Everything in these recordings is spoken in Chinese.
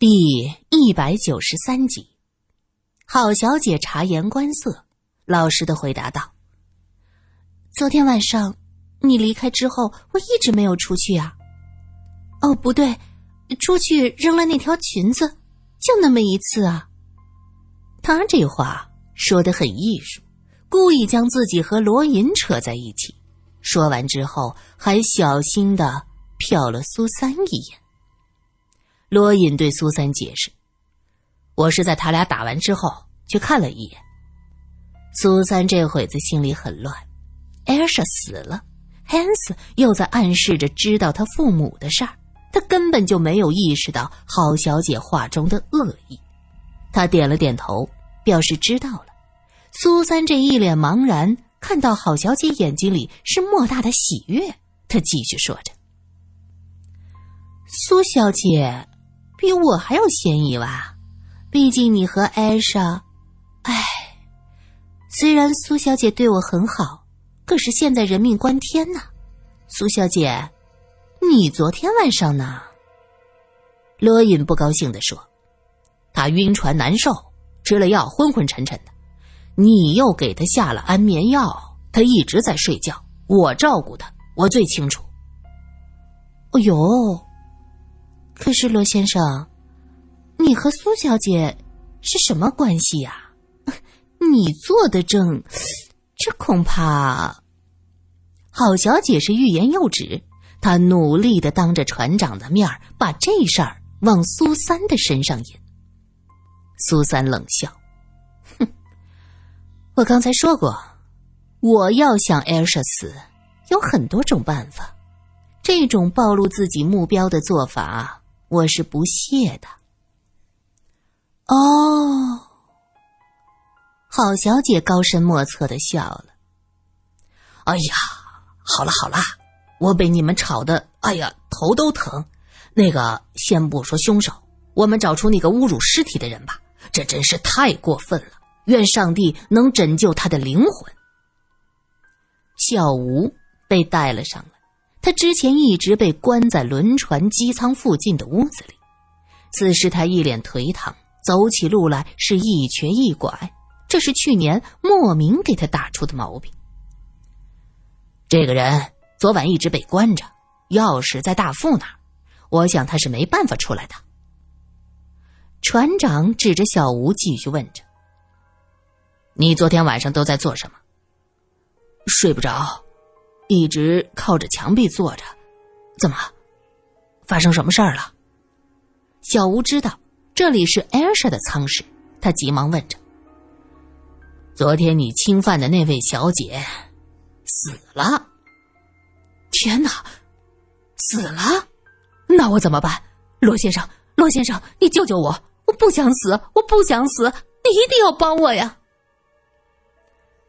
第一百九十三集，郝小姐察言观色，老实的回答道：“昨天晚上你离开之后，我一直没有出去啊。哦，不对，出去扔了那条裙子，就那么一次啊。”他这话说的很艺术，故意将自己和罗隐扯在一起。说完之后，还小心的瞟了苏三一眼。罗隐对苏三解释：“我是在他俩打完之后去看了一眼。”苏三这会子心里很乱，艾莎死了，汉斯又在暗示着知道他父母的事儿，他根本就没有意识到郝小姐话中的恶意。他点了点头，表示知道了。苏三这一脸茫然，看到郝小姐眼睛里是莫大的喜悦，他继续说着：“苏小姐。”比我还有嫌疑吧？毕竟你和艾莎，唉，虽然苏小姐对我很好，可是现在人命关天呐。苏小姐，你昨天晚上呢？罗隐不高兴的说：“他晕船难受，吃了药昏昏沉沉的，你又给他下了安眠药，他一直在睡觉。我照顾他，我最清楚。”哎呦！可是罗先生，你和苏小姐是什么关系呀？你做的证，这恐怕……郝小姐是欲言又止，她努力的当着船长的面儿把这事儿往苏三的身上引。苏三冷笑：“哼，我刚才说过，我要想艾莎死，有很多种办法，这种暴露自己目标的做法。”我是不屑的。哦，郝小姐高深莫测的笑了。哎呀，好了好了，我被你们吵得，哎呀，头都疼。那个，先不说凶手，我们找出那个侮辱尸体的人吧。这真是太过分了。愿上帝能拯救他的灵魂。小吴被带了上来。他之前一直被关在轮船机舱附近的屋子里，此时他一脸颓唐，走起路来是一瘸一拐，这是去年莫名给他打出的毛病。这个人昨晚一直被关着，钥匙在大副那儿，我想他是没办法出来的。船长指着小吴继续问着：“你昨天晚上都在做什么？睡不着。”一直靠着墙壁坐着，怎么？发生什么事儿了？小吴知道这里是艾莎的舱室，他急忙问着：“昨天你侵犯的那位小姐死了？天哪，死了？那我怎么办？罗先生，罗先生，你救救我！我不想死，我不想死，你一定要帮我呀！”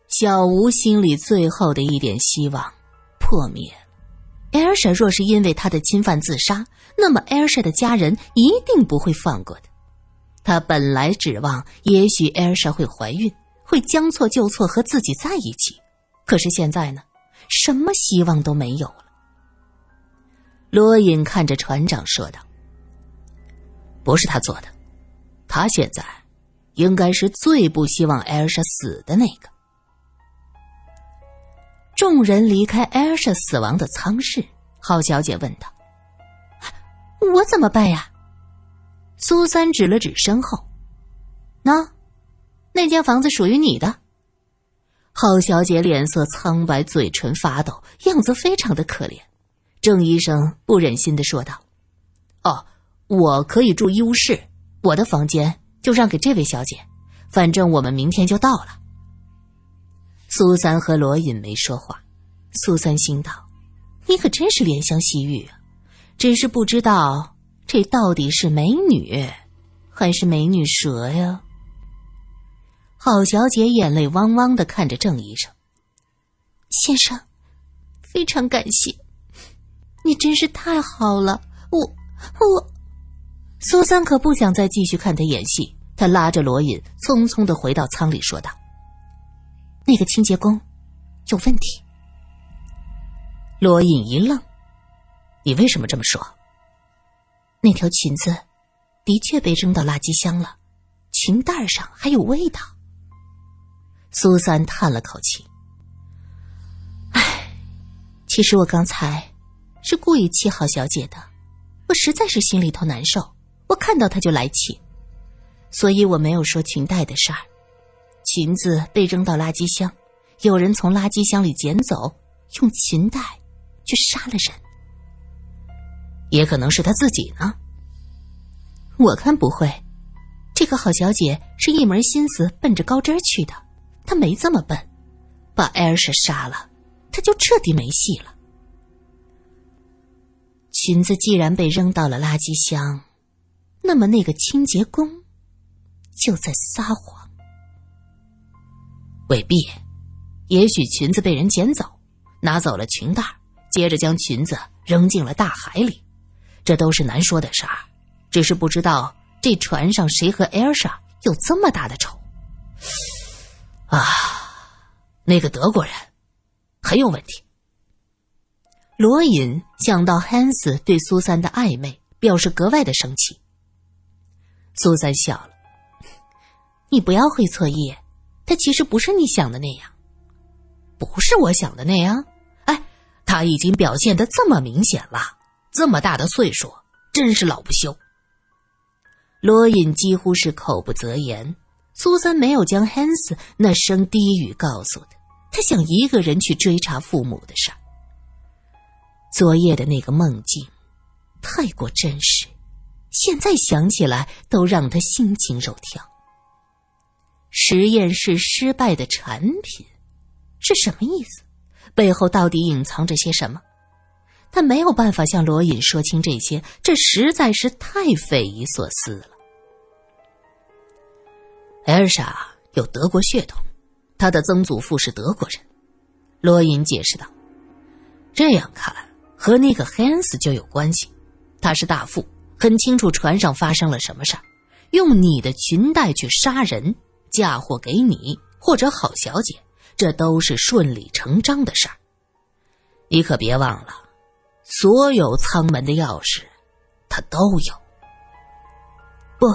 小吴心里最后的一点希望。破灭了。艾尔莎若是因为他的侵犯自杀，那么艾尔莎的家人一定不会放过的。他本来指望也许艾尔莎会怀孕，会将错就错和自己在一起，可是现在呢，什么希望都没有了。罗隐看着船长说道：“不是他做的，他现在应该是最不希望艾尔莎死的那个。”众人离开艾尔莎死亡的舱室，郝小姐问道：“我怎么办呀？”苏三指了指身后：“那，那间房子属于你的。”郝小姐脸色苍白，嘴唇发抖，样子非常的可怜。郑医生不忍心的说道：“哦，我可以住医务室，我的房间就让给这位小姐，反正我们明天就到了。”苏三和罗隐没说话，苏三心道：“你可真是怜香惜玉啊，只是不知道这到底是美女，还是美女蛇呀？”郝小姐眼泪汪汪的看着郑医生：“先生，非常感谢，你真是太好了。我我……”苏三可不想再继续看他演戏，他拉着罗隐匆匆的回到舱里，说道。那个清洁工有问题。罗隐一愣：“你为什么这么说？”那条裙子的确被扔到垃圾箱了，裙带上还有味道。苏三叹了口气：“唉，其实我刚才是故意气郝小姐的，我实在是心里头难受，我看到她就来气，所以我没有说裙带的事儿。裙子被扔到垃圾箱，有人从垃圾箱里捡走，用裙带去杀了人，也可能是他自己呢。我看不会，这个郝小姐是一门心思奔着高枝去的。”她没这么笨，把艾尔莎杀了，她就彻底没戏了。裙子既然被扔到了垃圾箱，那么那个清洁工就在撒谎。未必，也许裙子被人捡走，拿走了裙带，接着将裙子扔进了大海里，这都是难说的事儿。只是不知道这船上谁和艾尔莎有这么大的仇。啊，那个德国人很有问题。罗隐想到汉斯对苏三的暧昧，表示格外的生气。苏三笑了：“ 你不要会错意，他其实不是你想的那样，不是我想的那样。哎，他已经表现的这么明显了，这么大的岁数，真是老不休。”罗隐几乎是口不择言。苏三没有将 Hans 那声低语告诉他，他想一个人去追查父母的事儿。昨夜的那个梦境太过真实，现在想起来都让他心惊肉跳。实验室失败的产品是什么意思？背后到底隐藏着些什么？他没有办法向罗隐说清这些，这实在是太匪夷所思了。艾尔莎有德国血统，她的曾祖父是德国人。罗隐解释道：“这样看，和那个汉斯就有关系。他是大副，很清楚船上发生了什么事儿，用你的裙带去杀人，嫁祸给你或者郝小姐，这都是顺理成章的事儿。你可别忘了，所有舱门的钥匙，他都有。不，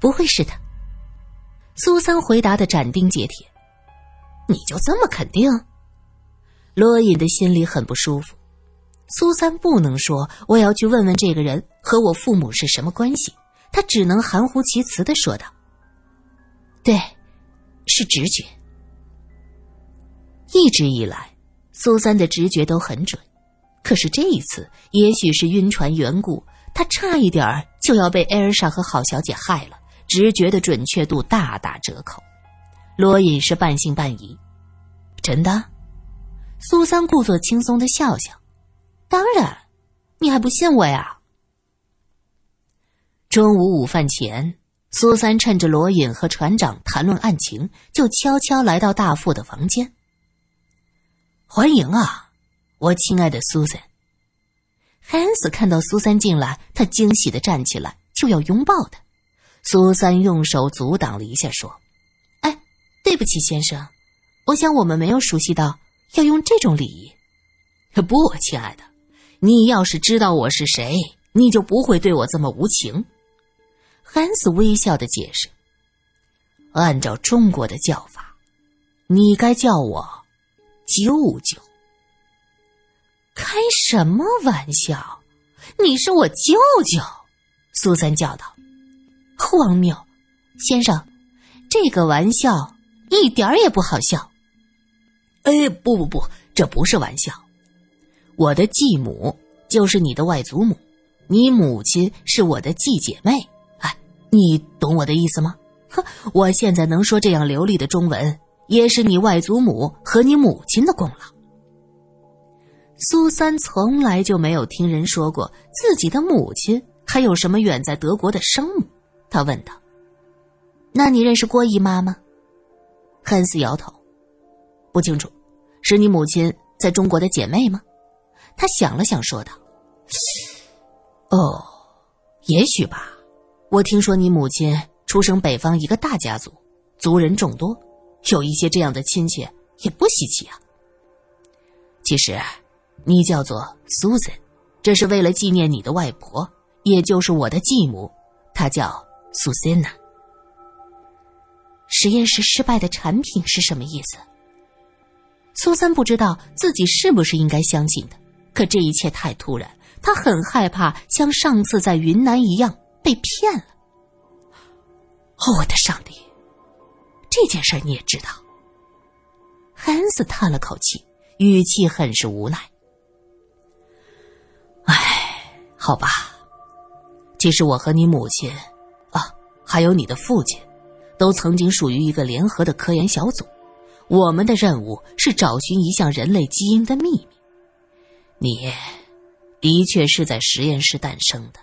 不会是他。”苏三回答的斩钉截铁：“你就这么肯定？”罗隐的心里很不舒服。苏三不能说我要去问问这个人和我父母是什么关系，他只能含糊其辞的说道：“对，是直觉。一直以来，苏三的直觉都很准，可是这一次，也许是晕船缘故，他差一点就要被艾尔莎和郝小姐害了。”直觉的准确度大打折扣，罗隐是半信半疑。真的？苏三故作轻松的笑笑。当然，你还不信我呀？中午午饭前，苏三趁着罗隐和船长谈论案情，就悄悄来到大副的房间。欢迎啊，我亲爱的苏三。汉斯看到苏三进来，他惊喜的站起来，就要拥抱他。苏三用手阻挡了一下，说：“哎，对不起，先生，我想我们没有熟悉到要用这种礼仪。不，亲爱的，你要是知道我是谁，你就不会对我这么无情。”汉斯微笑的解释：“按照中国的叫法，你该叫我舅舅。”开什么玩笑？你是我舅舅！”苏三叫道。荒谬，先生，这个玩笑一点儿也不好笑。哎，不不不，这不是玩笑。我的继母就是你的外祖母，你母亲是我的继姐妹。你懂我的意思吗？哼，我现在能说这样流利的中文，也是你外祖母和你母亲的功劳。苏三从来就没有听人说过自己的母亲还有什么远在德国的生母。他问道：“那你认识郭姨妈吗？”汉斯摇头：“不清楚，是你母亲在中国的姐妹吗？”他想了想，说道：“哦，也许吧。我听说你母亲出生北方一个大家族，族人众多，有一些这样的亲戚也不稀奇啊。其实，你叫做 Susan，这是为了纪念你的外婆，也就是我的继母。”她叫苏珊娜。实验室失败的产品是什么意思？苏森不知道自己是不是应该相信的，可这一切太突然，他很害怕像上次在云南一样被骗了。哦，我的上帝！这件事你也知道？汉斯叹了口气，语气很是无奈。唉，好吧，其实我和你母亲，啊，还有你的父亲，都曾经属于一个联合的科研小组。我们的任务是找寻一项人类基因的秘密。你，的确是在实验室诞生的，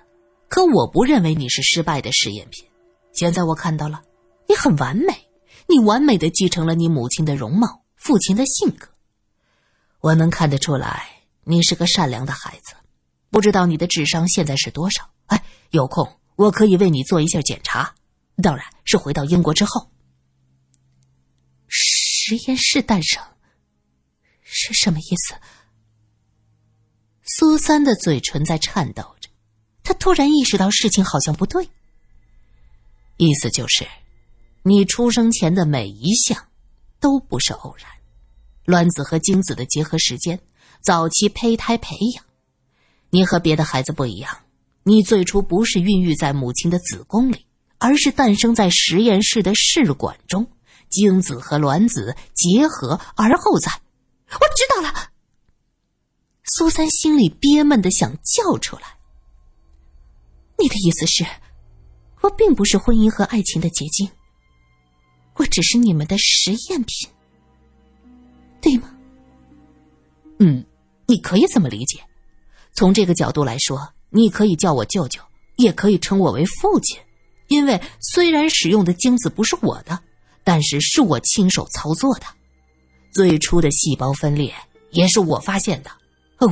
可我不认为你是失败的实验品。现在我看到了，你很完美，你完美的继承了你母亲的容貌。父亲的性格，我能看得出来，你是个善良的孩子。不知道你的智商现在是多少？哎，有空我可以为你做一下检查，当然是回到英国之后。实验室诞生是什么意思？苏三的嘴唇在颤抖，突然意识到事情好像不对。意思就是，你出生前的每一项。都不是偶然，卵子和精子的结合时间，早期胚胎培养。你和别的孩子不一样，你最初不是孕育在母亲的子宫里，而是诞生在实验室的试管中，精子和卵子结合，而后在……我知道了。苏三心里憋闷的想叫出来。你的意思是，我并不是婚姻和爱情的结晶？我只是你们的实验品，对吗？嗯，你可以这么理解。从这个角度来说，你可以叫我舅舅，也可以称我为父亲，因为虽然使用的精子不是我的，但是是我亲手操作的。最初的细胞分裂也是我发现的。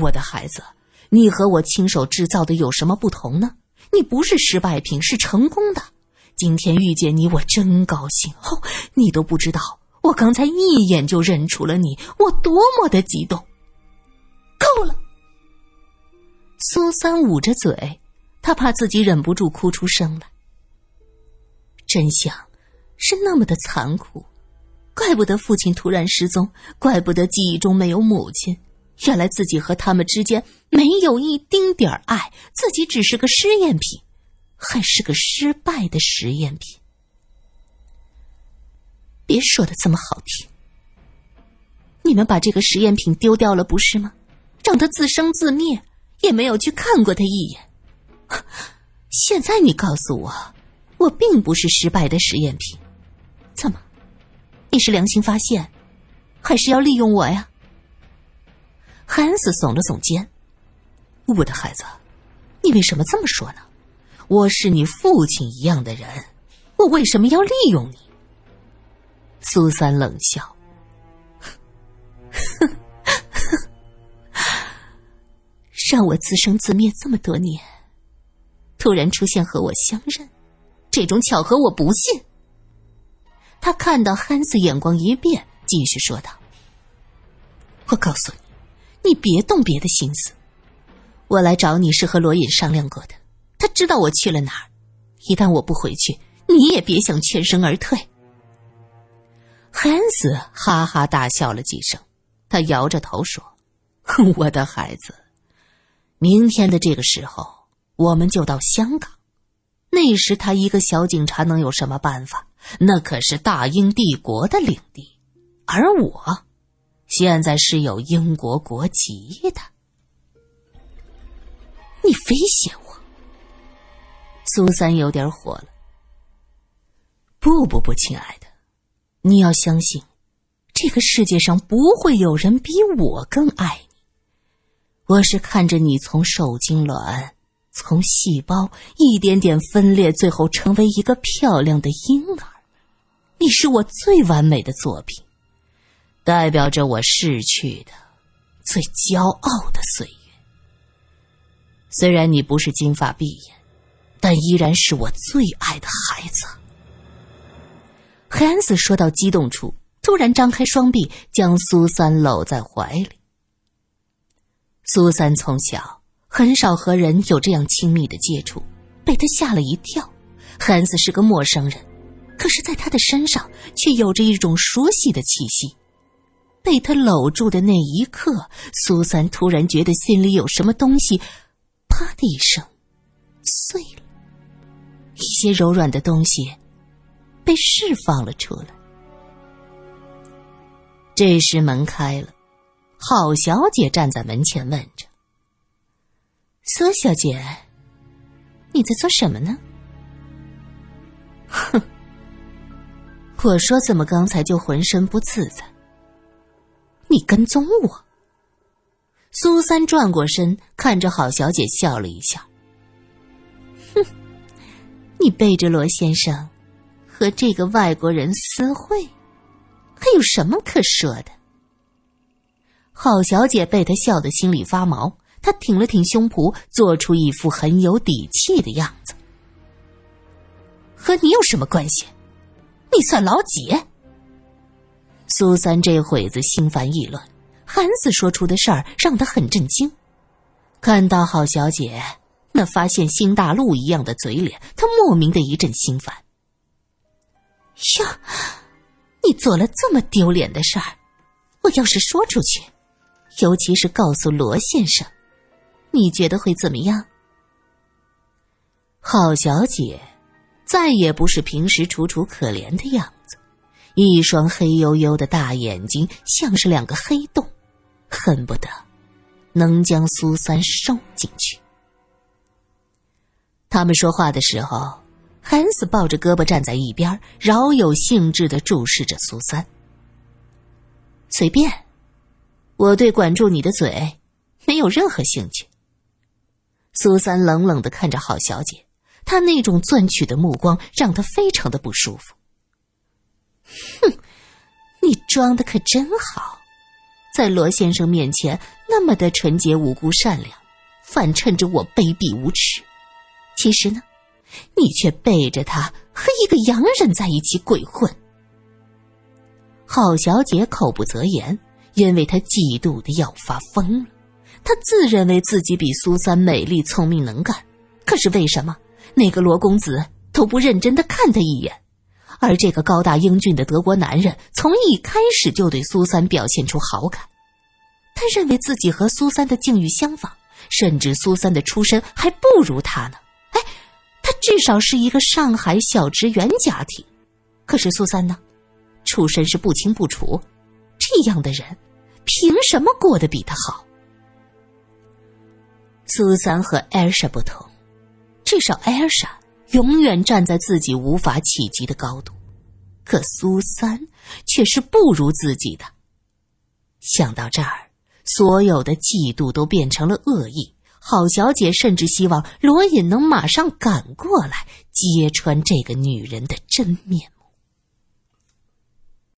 我的孩子，你和我亲手制造的有什么不同呢？你不是失败品，是成功的。今天遇见你，我真高兴哦！你都不知道，我刚才一眼就认出了你，我多么的激动。够了！苏三捂着嘴，他怕自己忍不住哭出声来。真相是那么的残酷，怪不得父亲突然失踪，怪不得记忆中没有母亲。原来自己和他们之间没有一丁点儿爱，自己只是个试验品。还是个失败的实验品。别说的这么好听，你们把这个实验品丢掉了，不是吗？让他自生自灭，也没有去看过他一眼。现在你告诉我，我并不是失败的实验品，怎么？你是良心发现，还是要利用我呀？汉斯耸了耸肩：“我的孩子，你为什么这么说呢？”我是你父亲一样的人，我为什么要利用你？苏三冷笑，让我自生自灭这么多年，突然出现和我相认，这种巧合我不信。他看到汉斯眼光一变，继续说道：“我告诉你，你别动别的心思，我来找你是和罗隐商量过的。”他知道我去了哪儿，一旦我不回去，你也别想全身而退。汉斯哈哈大笑了几声，他摇着头说：“我的孩子，明天的这个时候，我们就到香港。那时他一个小警察能有什么办法？那可是大英帝国的领地，而我，现在是有英国国籍的。你威胁我？”苏三有点火了。不不不，亲爱的，你要相信，这个世界上不会有人比我更爱你。我是看着你从受精卵、从细胞一点点分裂，最后成为一个漂亮的婴儿。你是我最完美的作品，代表着我逝去的最骄傲的岁月。虽然你不是金发碧眼。但依然是我最爱的孩子。汉斯说到激动处，突然张开双臂，将苏三搂在怀里。苏三从小很少和人有这样亲密的接触，被他吓了一跳，汉斯是个陌生人，可是，在他的身上却有着一种熟悉的气息。被他搂住的那一刻，苏三突然觉得心里有什么东西，啪的一声碎了，一些柔软的东西被释放了出来。这时门开了，郝小姐站在门前问着：“苏小姐，你在做什么呢？”“哼，我说怎么刚才就浑身不自在？”你跟踪我？苏三转过身，看着郝小姐笑了一笑。哼，你背着罗先生和这个外国人私会，还有什么可说的？郝小姐被他笑得心里发毛，她挺了挺胸脯，做出一副很有底气的样子。和你有什么关系？你算老几？苏三这会子心烦意乱，韩子说出的事儿让他很震惊。看到郝小姐那发现新大陆一样的嘴脸，他莫名的一阵心烦。呀，你做了这么丢脸的事儿，我要是说出去，尤其是告诉罗先生，你觉得会怎么样？郝小姐再也不是平时楚楚可怜的样子。一双黑黝黝的大眼睛像是两个黑洞，恨不得能将苏三收进去。他们说话的时候，汉斯抱着胳膊站在一边，饶有兴致的注视着苏三。随便，我对管住你的嘴没有任何兴趣。苏三冷冷的看着郝小姐，他那种攥取的目光让他非常的不舒服。哼，你装的可真好，在罗先生面前那么的纯洁无辜善良，反衬着我卑鄙无耻。其实呢，你却背着他和一个洋人在一起鬼混。郝小姐口不择言，因为她嫉妒的要发疯了。她自认为自己比苏三美丽、聪明、能干，可是为什么那个罗公子都不认真的看她一眼？而这个高大英俊的德国男人从一开始就对苏三表现出好感，他认为自己和苏三的境遇相仿，甚至苏三的出身还不如他呢。哎，他至少是一个上海小职员家庭，可是苏三呢，出身是不清不楚，这样的人凭什么过得比他好？苏三和艾尔莎不同，至少艾尔莎。永远站在自己无法企及的高度，可苏三却是不如自己的。想到这儿，所有的嫉妒都变成了恶意。郝小姐甚至希望罗隐能马上赶过来，揭穿这个女人的真面目。